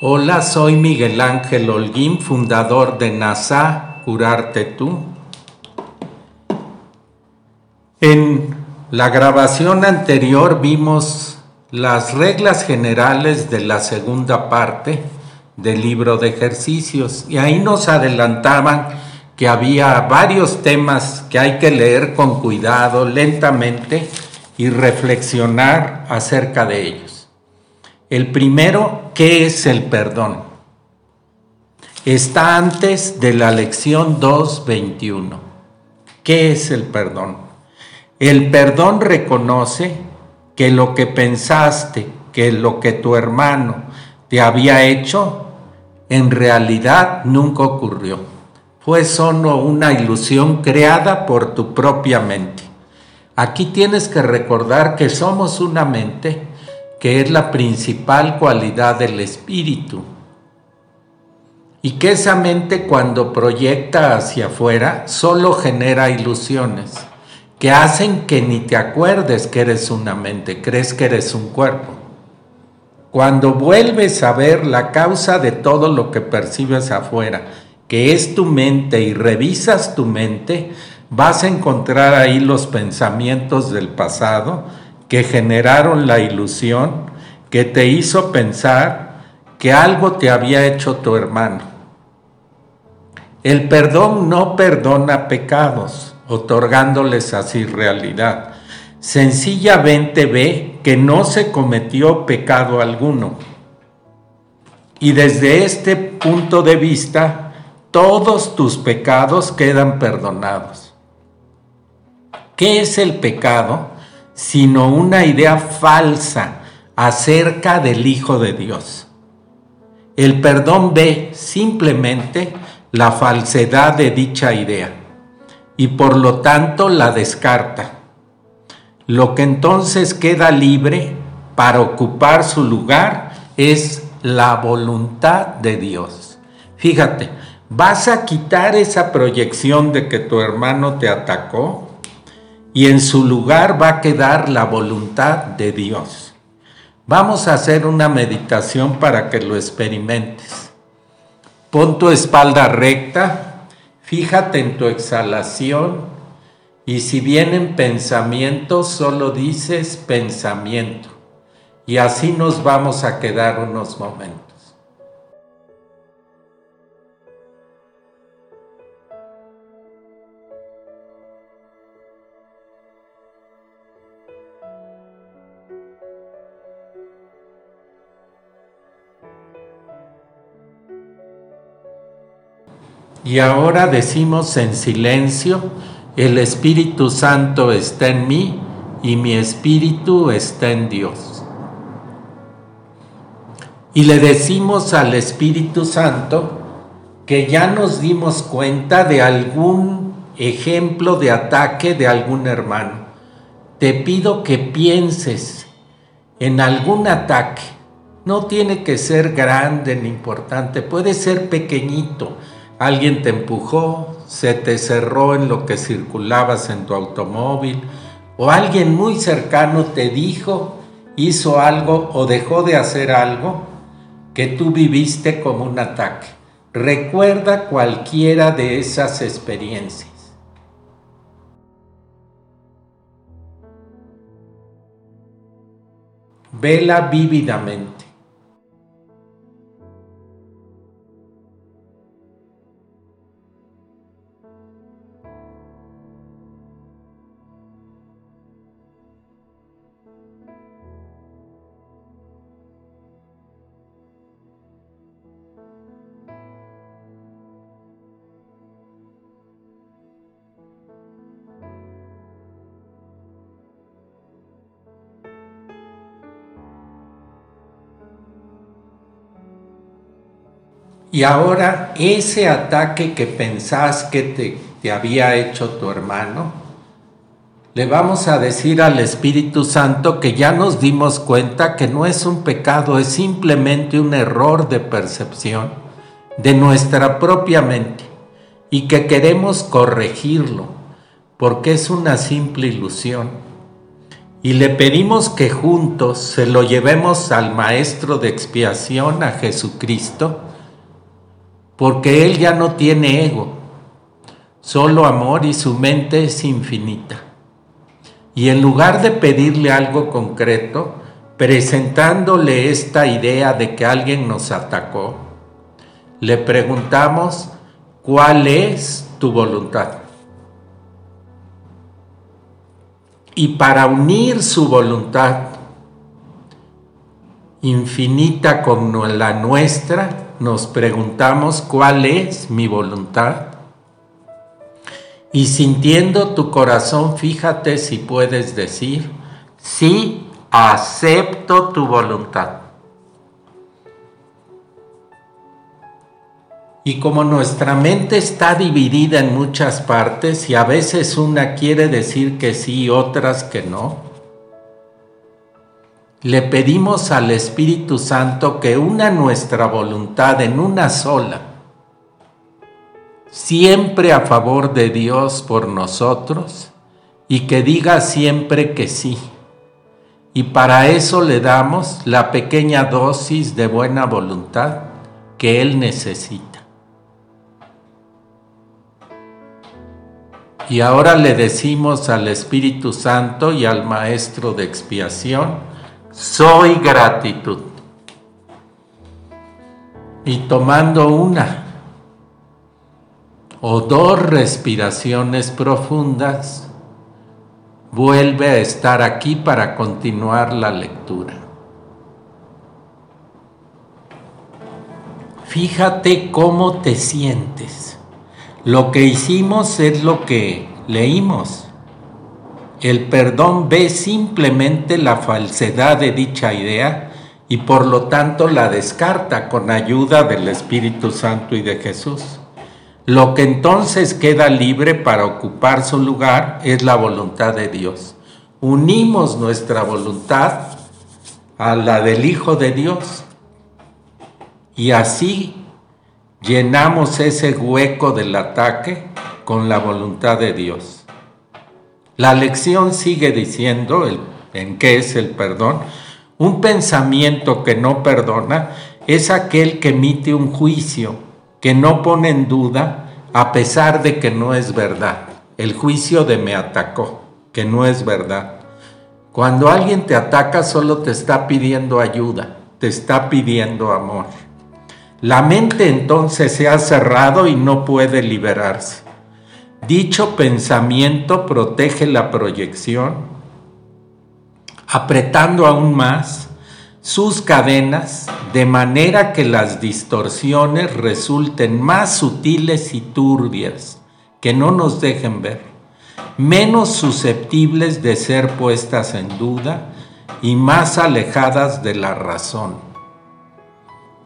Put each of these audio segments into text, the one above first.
Hola, soy Miguel Ángel Holguín, fundador de NASA Curarte Tú. En la grabación anterior vimos las reglas generales de la segunda parte del libro de ejercicios y ahí nos adelantaban que había varios temas que hay que leer con cuidado, lentamente y reflexionar acerca de ellos. El primero, ¿qué es el perdón? Está antes de la lección 2.21. ¿Qué es el perdón? El perdón reconoce que lo que pensaste, que lo que tu hermano te había hecho, en realidad nunca ocurrió. Fue solo una ilusión creada por tu propia mente. Aquí tienes que recordar que somos una mente que es la principal cualidad del espíritu. Y que esa mente cuando proyecta hacia afuera solo genera ilusiones que hacen que ni te acuerdes que eres una mente, crees que eres un cuerpo. Cuando vuelves a ver la causa de todo lo que percibes afuera, que es tu mente, y revisas tu mente, vas a encontrar ahí los pensamientos del pasado que generaron la ilusión que te hizo pensar que algo te había hecho tu hermano. El perdón no perdona pecados, otorgándoles así realidad. Sencillamente ve que no se cometió pecado alguno. Y desde este punto de vista, todos tus pecados quedan perdonados. ¿Qué es el pecado? Sino una idea falsa acerca del Hijo de Dios. El perdón ve simplemente la falsedad de dicha idea y por lo tanto la descarta. Lo que entonces queda libre para ocupar su lugar es la voluntad de Dios. Fíjate, vas a quitar esa proyección de que tu hermano te atacó y en su lugar va a quedar la voluntad de Dios. Vamos a hacer una meditación para que lo experimentes. Pon tu espalda recta, fíjate en tu exhalación y si vienen pensamientos, solo dices pensamiento. Y así nos vamos a quedar unos momentos. Y ahora decimos en silencio, el Espíritu Santo está en mí y mi espíritu está en Dios. Y le decimos al Espíritu Santo que ya nos dimos cuenta de algún ejemplo de ataque de algún hermano. Te pido que pienses en algún ataque. No tiene que ser grande ni importante, puede ser pequeñito alguien te empujó, se te cerró en lo que circulabas en tu automóvil, o alguien muy cercano te dijo, hizo algo o dejó de hacer algo que tú viviste como un ataque. Recuerda cualquiera de esas experiencias. Vela vívidamente. Y ahora ese ataque que pensás que te, te había hecho tu hermano, le vamos a decir al Espíritu Santo que ya nos dimos cuenta que no es un pecado, es simplemente un error de percepción de nuestra propia mente y que queremos corregirlo porque es una simple ilusión. Y le pedimos que juntos se lo llevemos al Maestro de expiación, a Jesucristo, porque Él ya no tiene ego, solo amor y su mente es infinita. Y en lugar de pedirle algo concreto, presentándole esta idea de que alguien nos atacó, le preguntamos, ¿cuál es tu voluntad? Y para unir su voluntad infinita con la nuestra, nos preguntamos cuál es mi voluntad. Y sintiendo tu corazón, fíjate si puedes decir, sí, acepto tu voluntad. Y como nuestra mente está dividida en muchas partes y a veces una quiere decir que sí y otras que no, le pedimos al Espíritu Santo que una nuestra voluntad en una sola, siempre a favor de Dios por nosotros y que diga siempre que sí. Y para eso le damos la pequeña dosis de buena voluntad que Él necesita. Y ahora le decimos al Espíritu Santo y al Maestro de expiación, soy gratitud. Y tomando una o dos respiraciones profundas, vuelve a estar aquí para continuar la lectura. Fíjate cómo te sientes. Lo que hicimos es lo que leímos. El perdón ve simplemente la falsedad de dicha idea y por lo tanto la descarta con ayuda del Espíritu Santo y de Jesús. Lo que entonces queda libre para ocupar su lugar es la voluntad de Dios. Unimos nuestra voluntad a la del Hijo de Dios y así llenamos ese hueco del ataque con la voluntad de Dios. La lección sigue diciendo en qué es el perdón. Un pensamiento que no perdona es aquel que emite un juicio, que no pone en duda a pesar de que no es verdad. El juicio de me atacó, que no es verdad. Cuando alguien te ataca solo te está pidiendo ayuda, te está pidiendo amor. La mente entonces se ha cerrado y no puede liberarse. Dicho pensamiento protege la proyección, apretando aún más sus cadenas de manera que las distorsiones resulten más sutiles y turbias, que no nos dejen ver, menos susceptibles de ser puestas en duda y más alejadas de la razón.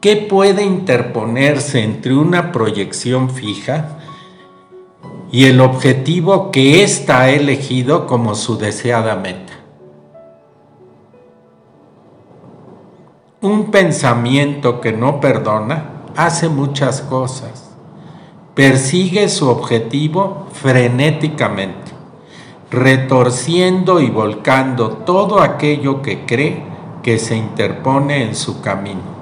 ¿Qué puede interponerse entre una proyección fija y el objetivo que ésta ha elegido como su deseada meta. Un pensamiento que no perdona hace muchas cosas. Persigue su objetivo frenéticamente, retorciendo y volcando todo aquello que cree que se interpone en su camino.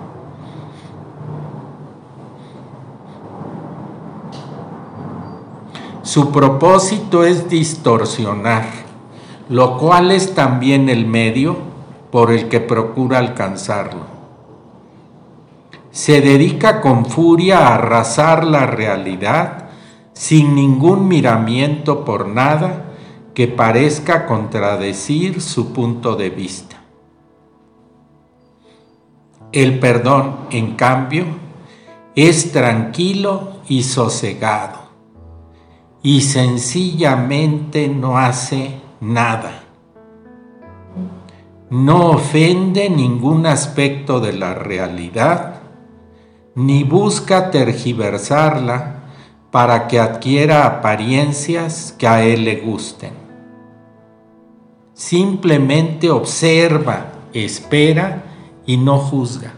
Su propósito es distorsionar, lo cual es también el medio por el que procura alcanzarlo. Se dedica con furia a arrasar la realidad sin ningún miramiento por nada que parezca contradecir su punto de vista. El perdón, en cambio, es tranquilo y sosegado y sencillamente no hace nada. No ofende ningún aspecto de la realidad, ni busca tergiversarla para que adquiera apariencias que a él le gusten. Simplemente observa, espera y no juzga.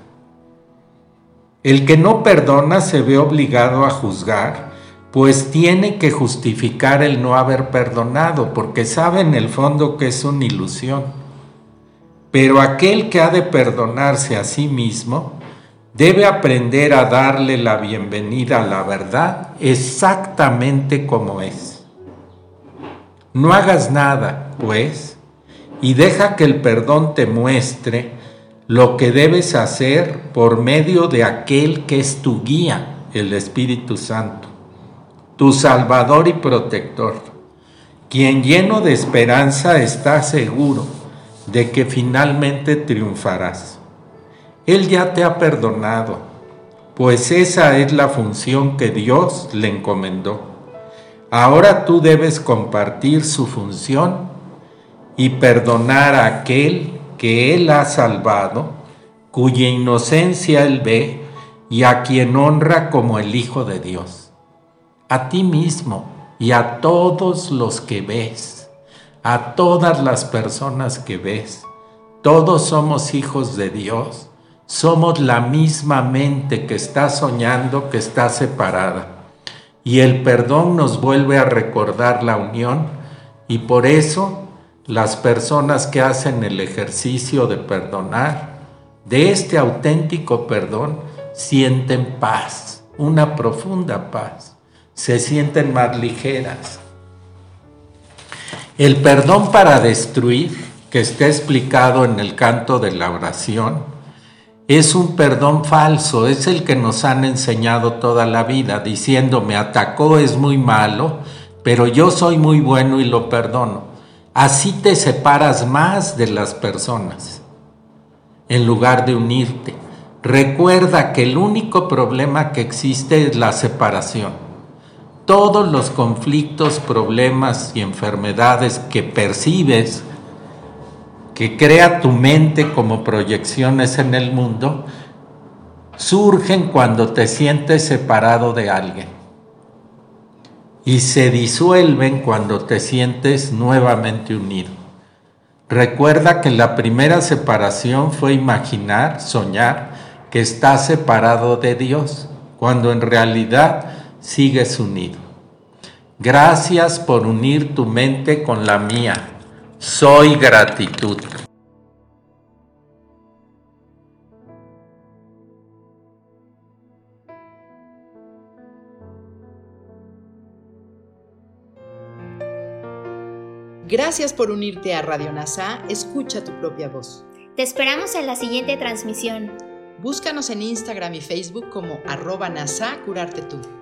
El que no perdona se ve obligado a juzgar, pues tiene que justificar el no haber perdonado, porque sabe en el fondo que es una ilusión. Pero aquel que ha de perdonarse a sí mismo, debe aprender a darle la bienvenida a la verdad exactamente como es. No hagas nada, pues, y deja que el perdón te muestre lo que debes hacer por medio de aquel que es tu guía, el Espíritu Santo, tu Salvador y protector, quien lleno de esperanza está seguro de que finalmente triunfarás. Él ya te ha perdonado, pues esa es la función que Dios le encomendó. Ahora tú debes compartir su función y perdonar a aquel que Él ha salvado, cuya inocencia Él ve y a quien honra como el Hijo de Dios. A ti mismo y a todos los que ves, a todas las personas que ves. Todos somos hijos de Dios somos la misma mente que está soñando, que está separada. Y el perdón nos vuelve a recordar la unión y por eso las personas que hacen el ejercicio de perdonar, de este auténtico perdón, sienten paz, una profunda paz, se sienten más ligeras. El perdón para destruir, que está explicado en el canto de la oración, es un perdón falso, es el que nos han enseñado toda la vida, diciendo me atacó es muy malo, pero yo soy muy bueno y lo perdono. Así te separas más de las personas, en lugar de unirte. Recuerda que el único problema que existe es la separación. Todos los conflictos, problemas y enfermedades que percibes que crea tu mente como proyecciones en el mundo, surgen cuando te sientes separado de alguien y se disuelven cuando te sientes nuevamente unido. Recuerda que la primera separación fue imaginar, soñar que estás separado de Dios, cuando en realidad sigues unido. Gracias por unir tu mente con la mía soy gratitud. Gracias por unirte a Radio NASA. Escucha tu propia voz. Te esperamos en la siguiente transmisión. Búscanos en Instagram y Facebook como arroba NASA Curarte Tú.